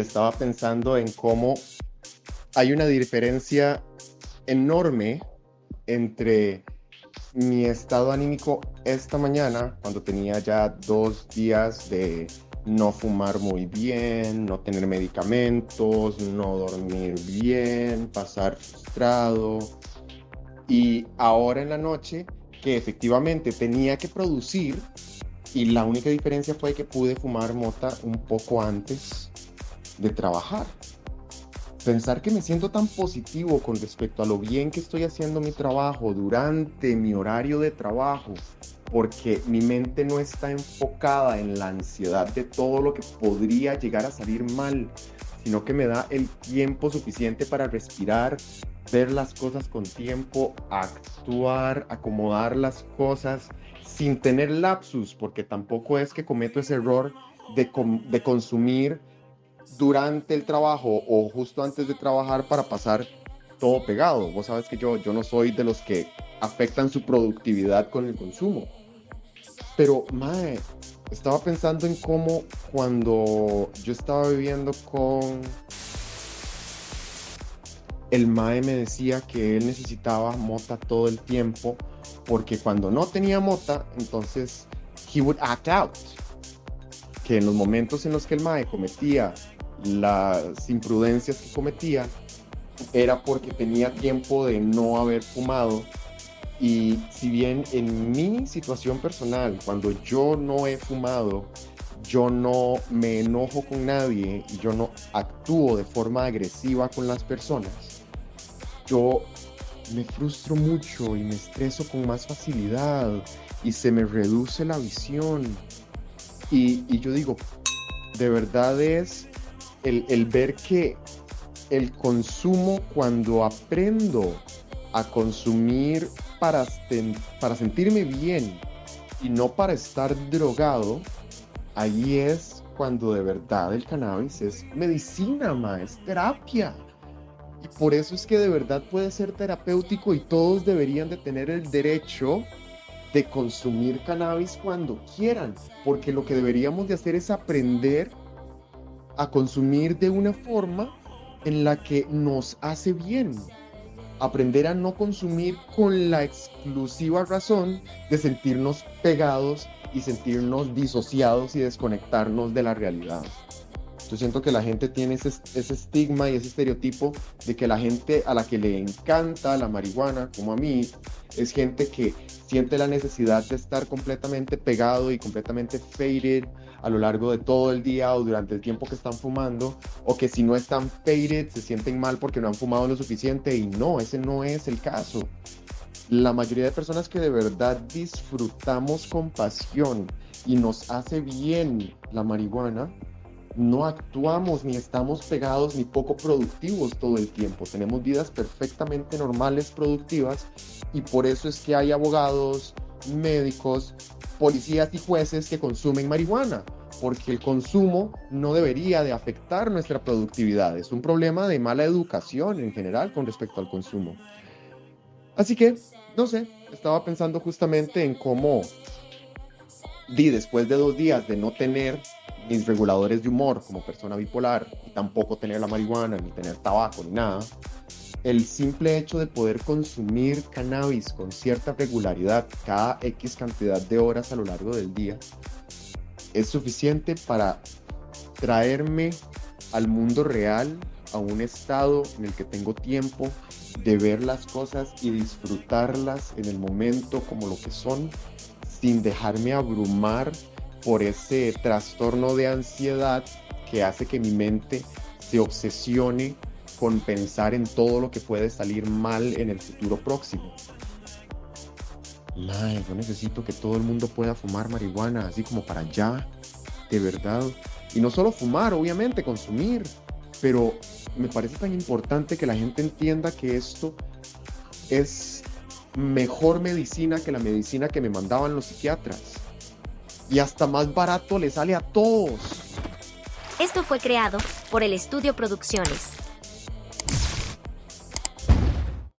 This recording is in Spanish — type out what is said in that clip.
Estaba pensando en cómo hay una diferencia enorme entre mi estado anímico esta mañana, cuando tenía ya dos días de no fumar muy bien, no tener medicamentos, no dormir bien, pasar frustrado. Y ahora en la noche, que efectivamente tenía que producir, y la única diferencia fue que pude fumar mota un poco antes de trabajar. Pensar que me siento tan positivo con respecto a lo bien que estoy haciendo mi trabajo durante mi horario de trabajo, porque mi mente no está enfocada en la ansiedad de todo lo que podría llegar a salir mal, sino que me da el tiempo suficiente para respirar, ver las cosas con tiempo, actuar, acomodar las cosas sin tener lapsus, porque tampoco es que cometo ese error de, de consumir durante el trabajo o justo antes de trabajar para pasar todo pegado. Vos sabes que yo, yo no soy de los que afectan su productividad con el consumo. Pero, mae, estaba pensando en cómo cuando yo estaba viviendo con el mae me decía que él necesitaba mota todo el tiempo porque cuando no tenía mota, entonces he would act out. Que en los momentos en los que el mae cometía las imprudencias que cometía era porque tenía tiempo de no haber fumado y si bien en mi situación personal, cuando yo no he fumado, yo no me enojo con nadie y yo no actúo de forma agresiva con las personas, yo me frustro mucho y me estreso con más facilidad y se me reduce la visión. Y, y yo digo, de verdad es el, ver que el consumo, cuando aprendo a consumir para, para sentirme bien y no para estar drogado, ahí es cuando de verdad el cannabis es medicina, ma, es terapia. Y por eso es que de verdad puede ser terapéutico y todos deberían de tener el derecho de consumir cannabis cuando quieran, porque lo que deberíamos de hacer es aprender a consumir de una forma en la que nos hace bien. Aprender a no consumir con la exclusiva razón de sentirnos pegados y sentirnos disociados y desconectarnos de la realidad. Yo siento que la gente tiene ese, estigma y ese estereotipo de que la gente a la que le encanta la marihuana, como a mí, es gente que siente la necesidad de estar completamente pegado y completamente faded a lo largo de todo el día o durante el tiempo que están fumando, o que si no están faded se sienten mal porque no han fumado lo suficiente y no, ese no es el caso. La mayoría de personas que de verdad disfrutamos con pasión y nos hace bien la marihuana, no actuamos ni estamos pegados ni poco productivos todo el tiempo. Tenemos vidas perfectamente normales, productivas, y por eso es que hay abogados, médicos, policías y jueces que consumen marihuana, porque el consumo no debería de afectar nuestra productividad. Es un problema de mala educación en general con respecto al consumo. Así que, no sé, estaba pensando justamente en cómo di después de dos días de no tener mis reguladores de humor como persona bipolar y tampoco tener la marihuana, ni tener tabaco, ni nada, el simple hecho de poder consumir cannabis con cierta regularidad cada X cantidad de horas a lo largo del día es suficiente para traerme al mundo real, a un estado en el que tengo tiempo de ver las cosas y disfrutarlas en el momento como lo que son, sin dejarme abrumar por ese trastorno de ansiedad que hace que mi mente se obsesione con pensar en todo lo que puede salir mal en el futuro próximo. Mae, yo necesito que todo el mundo pueda fumar marihuana, así como para allá, de verdad. Y no solo fumar, obviamente, consumir. Pero me parece tan importante que la gente entienda que esto es mejor medicina que la medicina que me mandaban los psiquiatras y hasta más barato le sale a todos. Esto fue creado por el Estudio Producciones.